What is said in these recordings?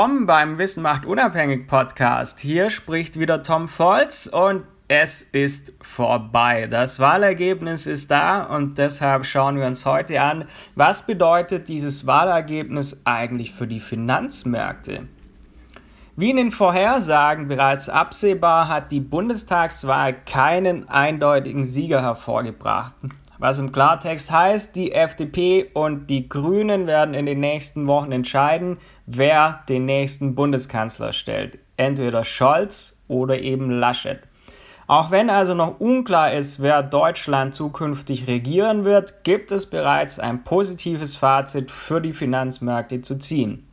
Willkommen beim Wissen macht unabhängig Podcast. Hier spricht wieder Tom Volz und es ist vorbei. Das Wahlergebnis ist da und deshalb schauen wir uns heute an, was bedeutet dieses Wahlergebnis eigentlich für die Finanzmärkte. Wie in den Vorhersagen bereits absehbar hat die Bundestagswahl keinen eindeutigen Sieger hervorgebracht. Was im Klartext heißt, die FDP und die Grünen werden in den nächsten Wochen entscheiden, wer den nächsten Bundeskanzler stellt. Entweder Scholz oder eben Laschet. Auch wenn also noch unklar ist, wer Deutschland zukünftig regieren wird, gibt es bereits ein positives Fazit für die Finanzmärkte zu ziehen.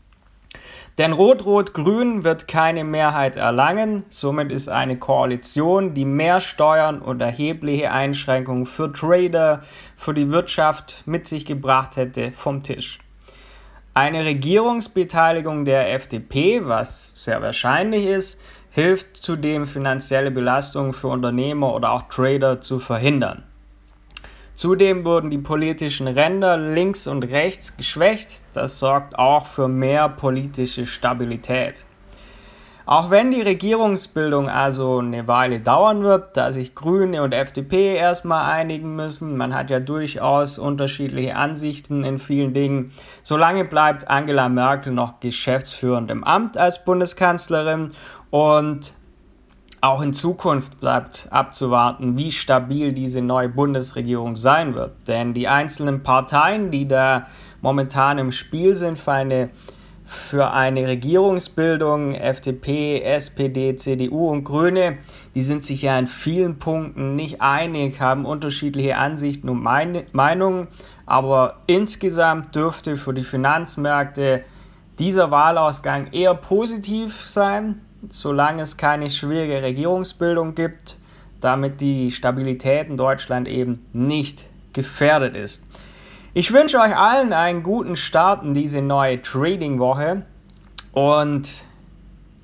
Denn Rot-Rot-Grün wird keine Mehrheit erlangen. Somit ist eine Koalition, die mehr Steuern und erhebliche Einschränkungen für Trader, für die Wirtschaft mit sich gebracht hätte, vom Tisch. Eine Regierungsbeteiligung der FDP, was sehr wahrscheinlich ist, hilft zudem finanzielle Belastungen für Unternehmer oder auch Trader zu verhindern. Zudem wurden die politischen Ränder links und rechts geschwächt. Das sorgt auch für mehr politische Stabilität. Auch wenn die Regierungsbildung also eine Weile dauern wird, da sich Grüne und FDP erstmal einigen müssen, man hat ja durchaus unterschiedliche Ansichten in vielen Dingen, solange bleibt Angela Merkel noch geschäftsführend im Amt als Bundeskanzlerin und auch in Zukunft bleibt abzuwarten, wie stabil diese neue Bundesregierung sein wird. Denn die einzelnen Parteien, die da momentan im Spiel sind für eine, für eine Regierungsbildung, FDP, SPD, CDU und Grüne, die sind sich ja in vielen Punkten nicht einig, haben unterschiedliche Ansichten und Meinungen. Aber insgesamt dürfte für die Finanzmärkte dieser Wahlausgang eher positiv sein solange es keine schwierige Regierungsbildung gibt, damit die Stabilität in Deutschland eben nicht gefährdet ist. Ich wünsche euch allen einen guten Start in diese neue Trading-Woche und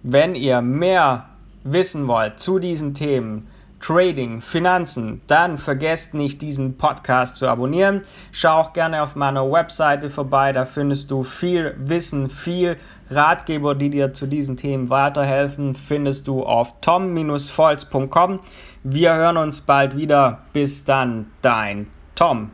wenn ihr mehr wissen wollt zu diesen Themen, Trading, Finanzen, dann vergesst nicht, diesen Podcast zu abonnieren. Schau auch gerne auf meiner Webseite vorbei, da findest du viel Wissen, viel Ratgeber, die dir zu diesen Themen weiterhelfen, findest du auf tom-volz.com. Wir hören uns bald wieder. Bis dann, dein Tom.